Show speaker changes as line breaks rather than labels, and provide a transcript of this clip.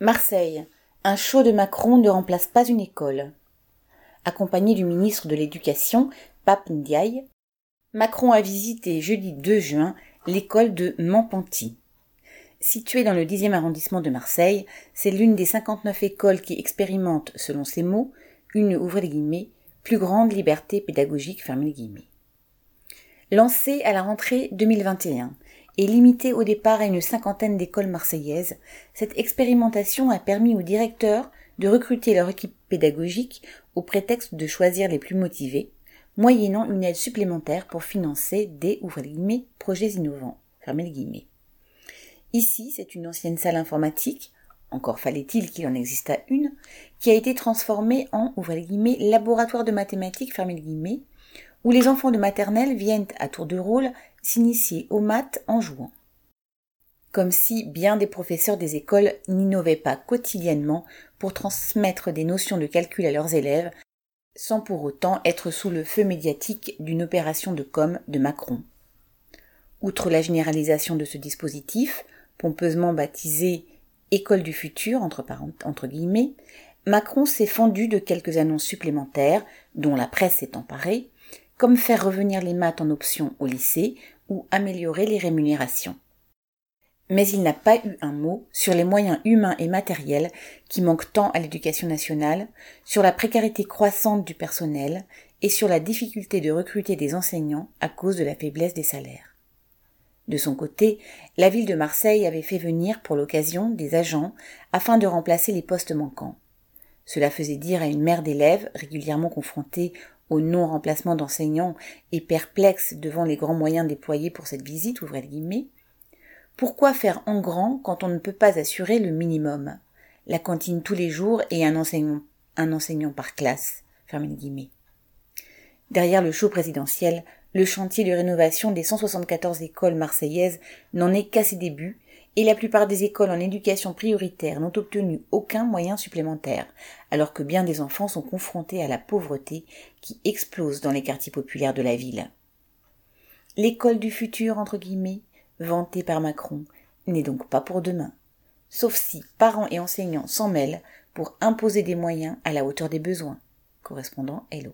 Marseille. Un show de Macron ne remplace pas une école. Accompagné du ministre de l'Éducation, Pape Ndiaye, Macron a visité jeudi 2 juin l'école de Mampanti. Située dans le 10e arrondissement de Marseille, c'est l'une des 59 écoles qui expérimentent, selon ses mots, une ouvrez guillemets, plus grande liberté pédagogique fermée guillemets. Lancée à la rentrée 2021 et limitée au départ à une cinquantaine d'écoles marseillaises, cette expérimentation a permis aux directeurs de recruter leur équipe pédagogique au prétexte de choisir les plus motivés, moyennant une aide supplémentaire pour financer des guillemets, projets innovants. Ici, c'est une ancienne salle informatique, encore fallait-il qu'il en existât une, qui a été transformée en guillemets, laboratoire de mathématiques guillemets, où les enfants de maternelle viennent à tour de rôle s'initier aux maths en jouant. Comme si bien des professeurs des écoles n'innovaient pas quotidiennement pour transmettre des notions de calcul à leurs élèves, sans pour autant être sous le feu médiatique d'une opération de com de Macron. Outre la généralisation de ce dispositif, pompeusement baptisé École du futur, entre, guillemets, Macron s'est fendu de quelques annonces supplémentaires, dont la presse s'est emparée, comme faire revenir les maths en option au lycée ou améliorer les rémunérations. Mais il n'a pas eu un mot sur les moyens humains et matériels qui manquent tant à l'éducation nationale, sur la précarité croissante du personnel et sur la difficulté de recruter des enseignants à cause de la faiblesse des salaires. De son côté, la ville de Marseille avait fait venir pour l'occasion des agents afin de remplacer les postes manquants. Cela faisait dire à une mère d'élèves régulièrement confrontée au non-remplacement d'enseignants et perplexe devant les grands moyens déployés pour cette visite, ouvrez le guillemets, pourquoi faire en grand quand on ne peut pas assurer le minimum? La cantine tous les jours et un enseignant, un enseignant par classe. Derrière le show présidentiel, le chantier de rénovation des 174 écoles marseillaises n'en est qu'à ses débuts et la plupart des écoles en éducation prioritaire n'ont obtenu aucun moyen supplémentaire, alors que bien des enfants sont confrontés à la pauvreté qui explose dans les quartiers populaires de la ville. L'école du futur, entre guillemets, vantée par Macron, n'est donc pas pour demain, sauf si parents et enseignants s'en mêlent pour imposer des moyens à la hauteur des besoins. Correspondant Hello.